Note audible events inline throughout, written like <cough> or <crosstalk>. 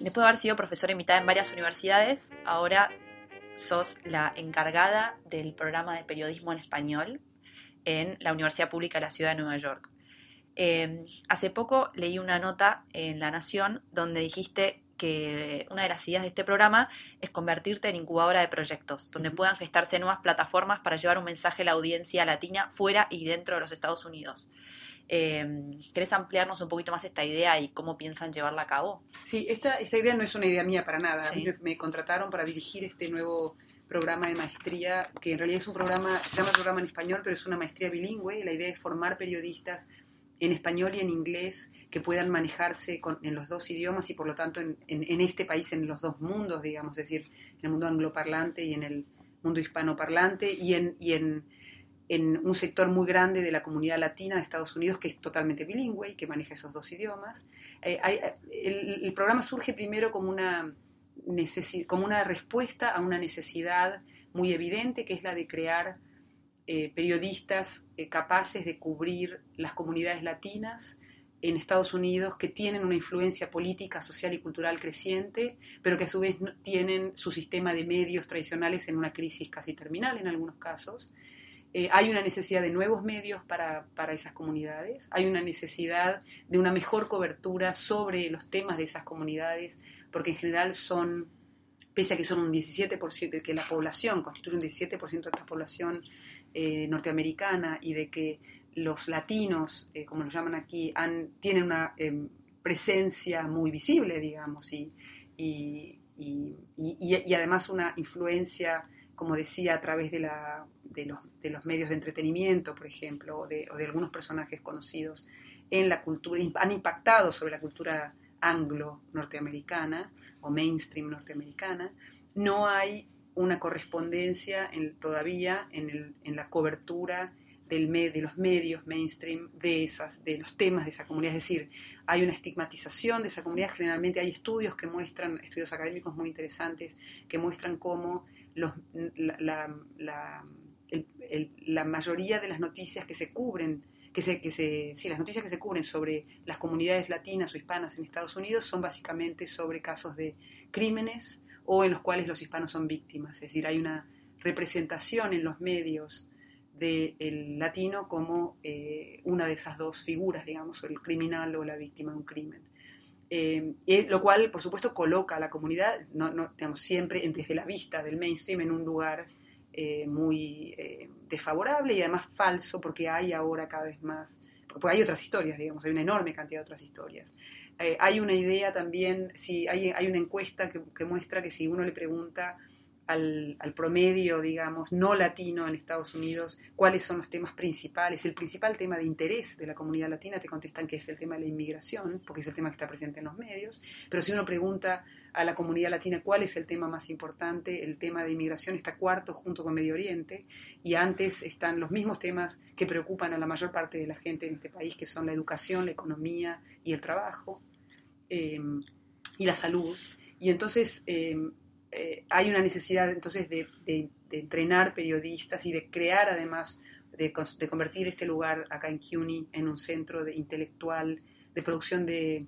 después de haber sido profesora invitada en varias universidades, ahora sos la encargada del programa de periodismo en español en la Universidad Pública de la Ciudad de Nueva York. Eh, hace poco leí una nota en La Nación donde dijiste que una de las ideas de este programa es convertirte en incubadora de proyectos, donde puedan gestarse nuevas plataformas para llevar un mensaje a la audiencia latina fuera y dentro de los Estados Unidos. Eh, ¿Querés ampliarnos un poquito más esta idea y cómo piensan llevarla a cabo? Sí, esta, esta idea no es una idea mía para nada. Me, me contrataron para dirigir este nuevo programa de maestría, que en realidad es un programa, se llama programa en español, pero es una maestría bilingüe. La idea es formar periodistas en español y en inglés que puedan manejarse en los dos idiomas y por lo tanto en, este país, en los dos mundos, digamos, es decir, en el mundo angloparlante y en el mundo hispanoparlante y en, y en, un sector muy grande de la comunidad latina de Estados Unidos que es totalmente bilingüe y que maneja esos dos idiomas. Eh, el, el, programa surge primero como una, como una respuesta a una necesidad muy evidente que es la de crear eh, periodistas eh, capaces de cubrir las comunidades latinas en Estados Unidos que tienen una influencia política, social y cultural creciente, pero que a su vez tienen su sistema de medios tradicionales en una crisis casi terminal en algunos casos. Eh, hay una necesidad de nuevos medios para, para, esas comunidades, hay una necesidad de una mejor cobertura sobre los temas de esas comunidades, porque en general son, pese a que son un 17%, que la población constituye un 17% de esta población eh, norteamericana y de que los latinos, eh, como lo llaman aquí, tienen una em, presencia muy visible, digamos, y, y, y, además una influencia, como decía, a través de, la, de, los, de los medios de entretenimiento, por ejemplo, o de, o de, algunos personajes conocidos en la cultura, han impactado sobre la cultura anglo-norteamericana o mainstream norteamericana, no hay una correspondencia en, todavía en, la cobertura del de los medios mainstream de, esas, de los temas de esa comunidad. Es decir, hay una estigmatización de esa comunidad. Generalmente hay estudios que muestran, estudios académicos muy interesantes, que muestran cómo los, la, la, mayoría de las noticias que se cubren que se, que se, sí, las noticias que se cubren sobre las comunidades latinas o hispanas en Estados Unidos son básicamente sobre casos de crímenes o en los cuales los hispanos son víctimas. Es decir, hay una representación en los medios del latino como eh, una de esas dos figuras, digamos, el criminal o la víctima de un crimen. Eh, lo cual, por supuesto, coloca a la comunidad, no, digamos, siempre desde la vista del mainstream en un lugar eh, muy desfavorable y además falso, porque hay ahora cada vez más, porque hay otras historias, digamos, hay una enorme cantidad de otras historias. Eh, hay una idea también, si hay, hay una encuesta que, muestra que si uno le pregunta al, al, promedio, digamos, no latino en Estados Unidos, cuáles son los temas principales, el principal tema de interés de la comunidad latina, te contestan que es el tema de la inmigración, porque es el tema que está presente en los medios, pero si uno pregunta a la comunidad latina cuál es el tema más importante. El tema de inmigración está cuarto junto con Medio Oriente y antes están los mismos temas que preocupan a la mayor parte de la gente en este país, que son la educación, la economía y el trabajo em, y la salud. Y entonces em, eh, hay una necesidad entonces de, entrenar periodistas y de crear además, de, convertir este lugar acá en CUNY en un centro de intelectual de producción de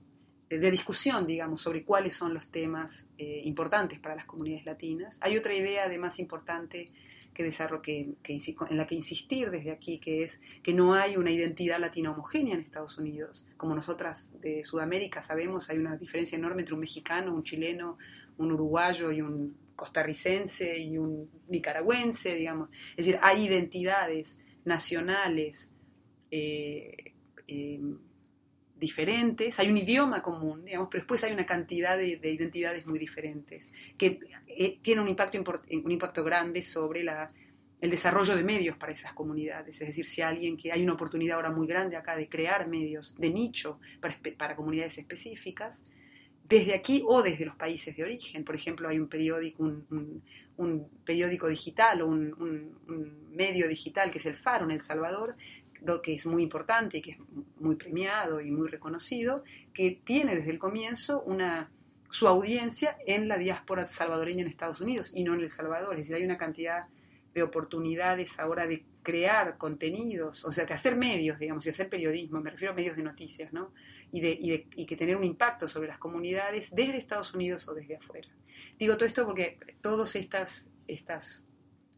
de discusión, digamos, sobre cuáles son los temas eh, importantes para las comunidades latinas. Hay otra idea además importante que, que, que, en la que insistir desde aquí, que es que no hay una identidad latina homogénea en Estados Unidos. Como nosotras de Sudamérica sabemos, hay una diferencia enorme entre un mexicano, un chileno, un uruguayo y un costarricense y un nicaragüense, digamos. Es decir, hay identidades nacionales. Eh, eh, diferentes, hay un idioma común, digamos, pero después hay una cantidad de, identidades muy diferentes que eh, tiene un impacto, un impacto grande sobre la, el desarrollo de medios para esas comunidades. Es decir, si alguien que hay una oportunidad ahora muy grande acá de crear medios de nicho para, comunidades específicas, desde aquí o desde los países de origen. Por ejemplo, hay un periódico, un, periódico digital o un, un, medio digital que es el Faro en El Salvador, que es muy importante y que es muy premiado y muy reconocido, que tiene desde el comienzo una, su audiencia en la diáspora salvadoreña en Estados Unidos y no en El Salvador. Es decir, hay una cantidad de oportunidades ahora de crear contenidos, o sea, que hacer medios, digamos, y hacer periodismo, me refiero a medios de noticias, ¿no? Y, de, y, de, y que tener un impacto sobre las comunidades desde Estados Unidos o desde afuera. Digo todo esto porque todos estas, estas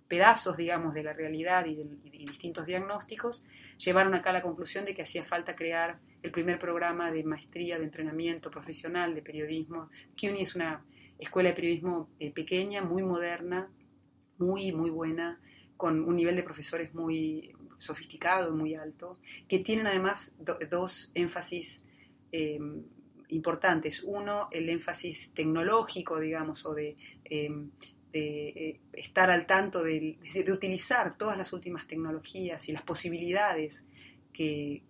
pedazos, digamos, de la realidad y de, distintos diagnósticos llevaron acá a la conclusión de que hacía falta crear el primer programa de maestría de entrenamiento profesional de periodismo. CUNY es una escuela de periodismo eh, pequeña, muy moderna, muy, muy buena, con un nivel de profesores muy sofisticado, muy alto, que tienen además dos énfasis eh, importantes. Uno, el énfasis tecnológico, digamos, o de, eh, eh, estar al tanto de, de, utilizar todas las últimas tecnologías y las posibilidades que,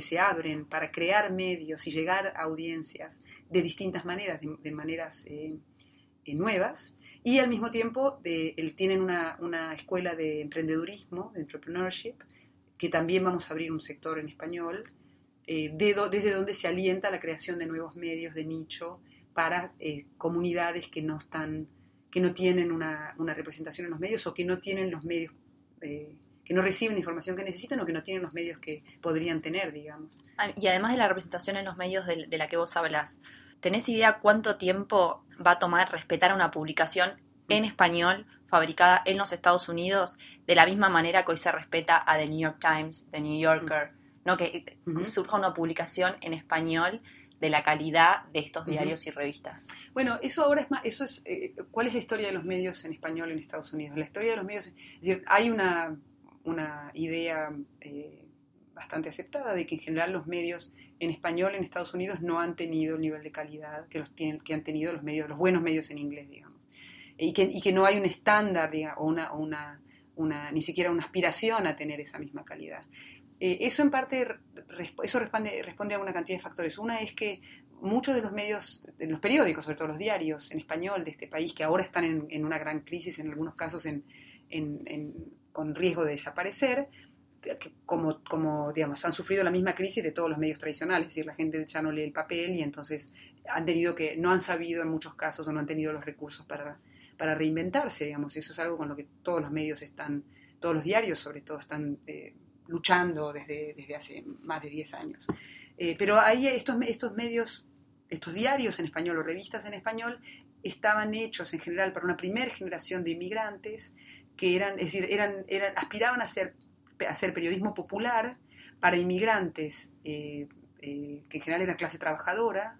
se abren para crear medios y llegar a audiencias de distintas maneras, de, maneras nuevas y al mismo tiempo de, tienen una, escuela de emprendedurismo, de entrepreneurship, que también vamos a abrir un sector en español, eh, desde donde se alienta la creación de nuevos medios de nicho para eh, comunidades que no están que no tienen una, una, representación en los medios o que no tienen los medios eh, que no reciben la información que necesitan o que no tienen los medios que podrían tener, digamos. Ah, y además de la representación en los medios de, de la que vos hablas, ¿tenés idea cuánto tiempo va a tomar respetar una publicación en español fabricada en los Estados Unidos de la misma manera que hoy se respeta a The New York Times, The New Yorker, ¿no? que surja una publicación en español de la calidad de estos diarios y revistas. Bueno, eso ahora es más, eso es, eh, ¿cuál es la historia de los medios en español en Estados Unidos? La historia de los medios, es decir, hay una, una idea eh, bastante aceptada de que en general los medios en español en Estados Unidos no han tenido el nivel de calidad que, los tienen, que han tenido los medios, los buenos medios en inglés, digamos. Y que, y que no hay un estándar, digamos, o una, una, una, ni siquiera una aspiración a tener esa misma calidad. Eh, eso en parte eso responde, responde a una cantidad de factores. Una es que muchos de los medios, de los periódicos, sobre todo los diarios en español de este país, que ahora están en, una gran crisis, en algunos casos en, en, con riesgo de desaparecer, como, como, digamos, han sufrido la misma crisis de todos los medios tradicionales, es decir, la gente ya no lee el papel y entonces han tenido que, no han sabido en muchos casos o no han tenido los recursos para, para reinventarse, digamos, eso es algo con lo que todos los medios están, todos los diarios sobre todo están eh, luchando desde, desde hace más de 10 años. Eh, pero ahí estos, estos medios, estos diarios en español o revistas en español, estaban hechos en general para una primera generación de inmigrantes que eran, es decir, eran, eran, aspiraban a hacer hacer periodismo popular para inmigrantes eh, eh, que en general eran clase trabajadora,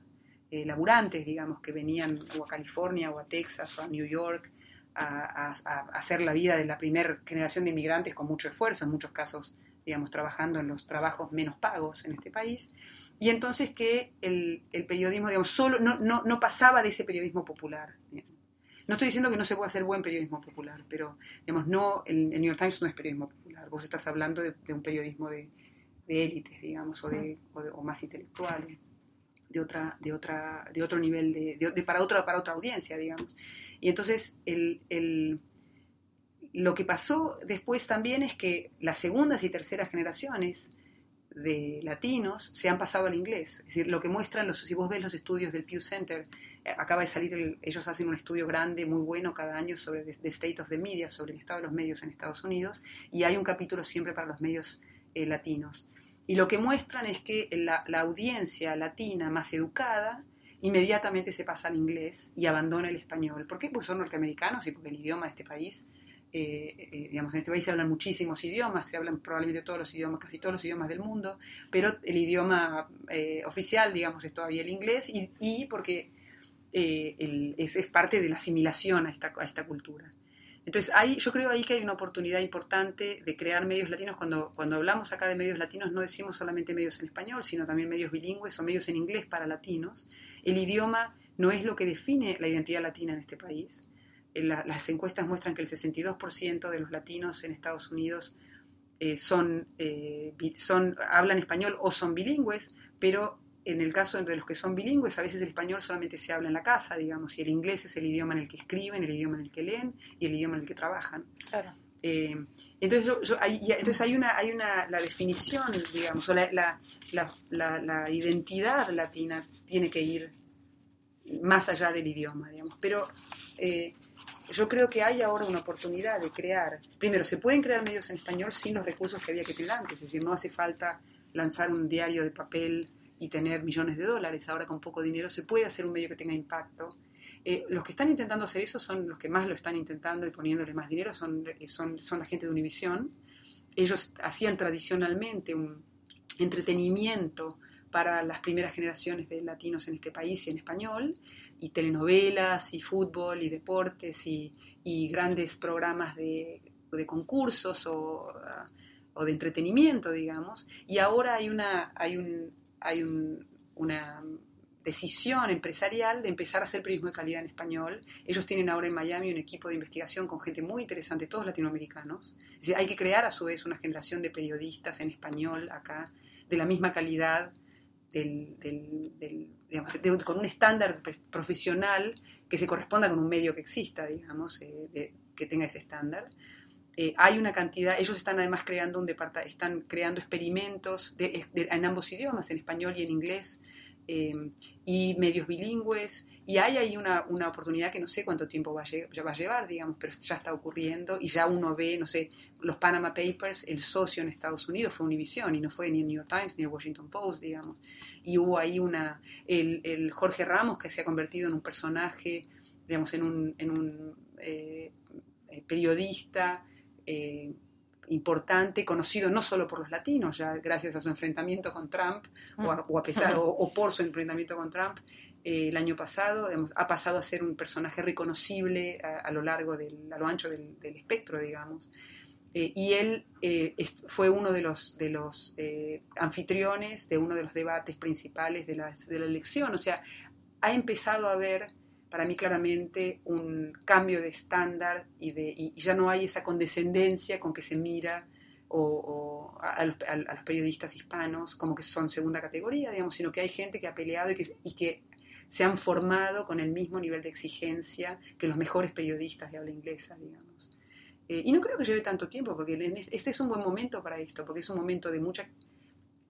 laburantes, digamos, que venían o a California o a Texas o a New York a, hacer la vida de la primera generación de inmigrantes con mucho esfuerzo, en muchos casos, digamos, trabajando en los trabajos menos pagos en este país. Y entonces que el, periodismo, digamos, solo no, no, no, pasaba de ese periodismo popular. No estoy diciendo que no se pueda hacer buen periodismo popular, pero, digamos, no, el, el New York Times no es periodismo popular Vos estás hablando de, un periodismo de, élites, digamos, o, de, o, más intelectual, de, otra, de, otra, de otro nivel, de, para, otra, para otra audiencia, digamos. Y entonces el, lo que pasó después también es que las segundas y terceras generaciones de latinos se han pasado al inglés. Es decir, lo que muestran, los, si vos ves los estudios del Pew Center, eh, acaba de salir, ellos hacen un estudio grande, muy bueno cada año sobre the, State of sobre el estado de los medios en Estados Unidos, y hay un capítulo siempre para los medios eh, latinos. Y lo que muestran es que la, audiencia latina más educada inmediatamente se pasa al inglés y abandona el español. ¿Por qué? Porque son norteamericanos y porque el idioma de este país eh, digamos, en este país se hablan muchísimos idiomas, se hablan probablemente todos los idiomas, casi todos los idiomas del mundo, pero el idioma oficial, digamos, es todavía el inglés y, y porque eh, es, parte de la asimilación a esta, a esta cultura. Entonces, ahí, yo creo ahí que hay una oportunidad importante de crear medios latinos. Cuando, cuando hablamos acá de medios latinos, no decimos solamente medios en español, sino también medios bilingües o medios en inglés para latinos. El idioma no es lo que define la identidad latina en este país. Eh, las encuestas muestran que el 62% de los latinos en Estados Unidos eh, son, son, hablan español o son bilingües, pero en el caso de los que son bilingües, a veces el español solamente se habla en la casa, digamos, y el inglés es el idioma en el que escriben, el idioma en el que leen y el idioma en el que trabajan. Claro. Eh, entonces, yo, hay, entonces hay una, hay una, la definición, digamos, o la, la, la, la, identidad latina tiene que ir más allá del idioma, digamos. Pero eh, yo creo que hay ahora una oportunidad de crear, primero, se pueden crear medios en español sin los recursos que había que tener antes, es decir, no hace falta lanzar un diario de papel y tener millones de dólares, ahora con poco dinero se puede hacer un medio que tenga impacto. Eh, los que están intentando hacer eso son los que más lo están intentando y poniéndole más dinero, son, son, son la gente de Univisión. Ellos hacían tradicionalmente un entretenimiento para las primeras generaciones de latinos en este país y en español, y telenovelas, y fútbol, y deportes, y, y grandes programas de, de concursos o, o, de entretenimiento, digamos. Y ahora hay una, hay un, hay un, una decisión empresarial de empezar a hacer periodismo de calidad en español. Ellos tienen ahora en Miami un equipo de investigación con gente muy interesante, todos latinoamericanos. Es decir, hay que crear a su vez una generación de periodistas en español acá, de la misma calidad, del, con un estándar profesional que se corresponda con un medio que exista, digamos, eh, que tenga ese estándar. Eh, hay una cantidad, ellos están además creando un departamento, están creando experimentos en ambos idiomas, en español y en inglés, eh, y medios bilingües, y hay ahí una, una, oportunidad que no sé cuánto tiempo va a, va a llevar, digamos, pero ya está ocurriendo, y ya uno ve, no sé, los Panama Papers, el socio en Estados Unidos fue Univision, y no fue ni el New York Times ni el Washington Post, digamos, y hubo ahí una, el, el Jorge Ramos que se ha convertido en un personaje, digamos, en un, en un eh, periodista, eh, importante, conocido no solo por los latinos, ya gracias a su enfrentamiento con Trump, o, a, pesar, o, por su enfrentamiento con Trump, eh, el año pasado, ha pasado a ser un personaje reconocible a, lo largo, del, a lo ancho del, espectro, digamos. Eh, y él fue uno de los, de los anfitriones de uno de los debates principales de la, de la elección, o sea, ha empezado a ver para mí claramente un cambio de estándar y, de, ya no hay esa condescendencia con que se mira o, a, los, periodistas hispanos como que son segunda categoría, digamos, sino que hay gente que ha peleado y que, y que se han formado con el mismo nivel de exigencia que los mejores periodistas de habla inglesa, digamos. Eh, y no creo que lleve tanto tiempo, porque este es un buen momento para esto, porque es un momento de mucha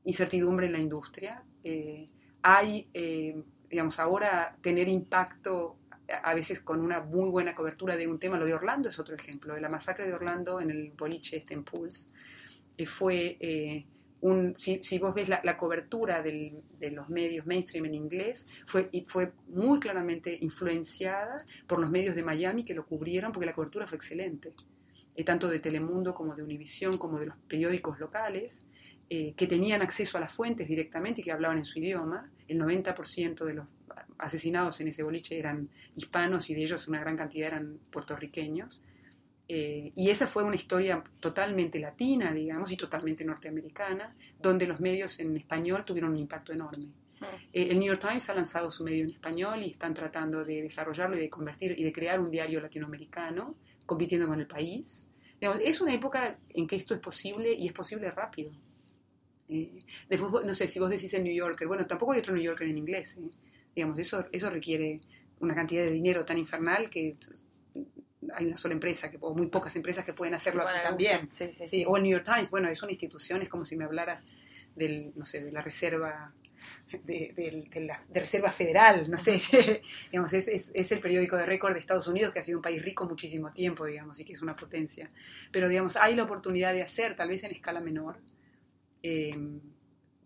incertidumbre en la industria. Eh, hay eh, digamos, ahora tener impacto a veces con una muy buena cobertura de un tema, lo de Orlando es otro ejemplo, la masacre de Orlando en el boliche este en Pulse, eh, fue eh, un, si, vos ves la, cobertura de los medios mainstream en inglés, fue, fue muy claramente influenciada por los medios de Miami que lo cubrieron porque la cobertura fue excelente, eh, tanto de Telemundo como de Univisión como de los periódicos locales, que tenían acceso a las fuentes directamente y que hablaban en su idioma, el 90% de los asesinados en ese boliche eran hispanos y de ellos una gran cantidad eran puertorriqueños. Eh, y esa fue una historia totalmente latina, digamos, y totalmente norteamericana, donde los medios en español tuvieron un impacto enorme. Eh, el New York Times ha lanzado su medio en español y están tratando de desarrollarlo y de convertir y de crear un diario latinoamericano, compitiendo con el país. es una época en que esto es posible y es posible rápido. Eh, después, no sé, si vos decís el New Yorker, bueno, tampoco hay otro New Yorker en inglés. ¿eh? Digamos, eso, eso requiere una cantidad de dinero tan infernal que hay una sola empresa, que, o muy pocas empresas que pueden hacerlo aquí también. Sí, O el New York Times, bueno, es una institución, es como si me hablaras del, no sé, de la reserva de, la Reserva Federal, no sé, <laughs> digamos, es, es, es, el periódico de récord de Estados Unidos que ha sido un país rico muchísimo tiempo, digamos, y que es una potencia. Pero, digamos, hay la oportunidad de hacer, tal vez en escala menor, eh,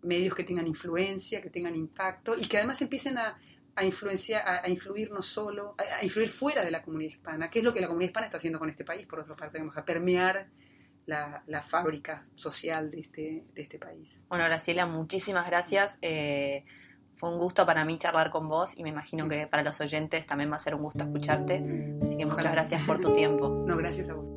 medios que tengan influencia, que tengan impacto y que además empiecen a, a influenciar, a, influir no solo, a, influir fuera de la comunidad hispana, que es lo que la comunidad hispana está haciendo con este país, por otra parte, vamos a permear la, la, fábrica social de este, de este país. Bueno, Graciela, muchísimas gracias. Eh, fue un gusto para mí charlar con vos y me imagino que para los oyentes también va a ser un gusto escucharte. Así que muchas gracias por tu tiempo. No, gracias a vos.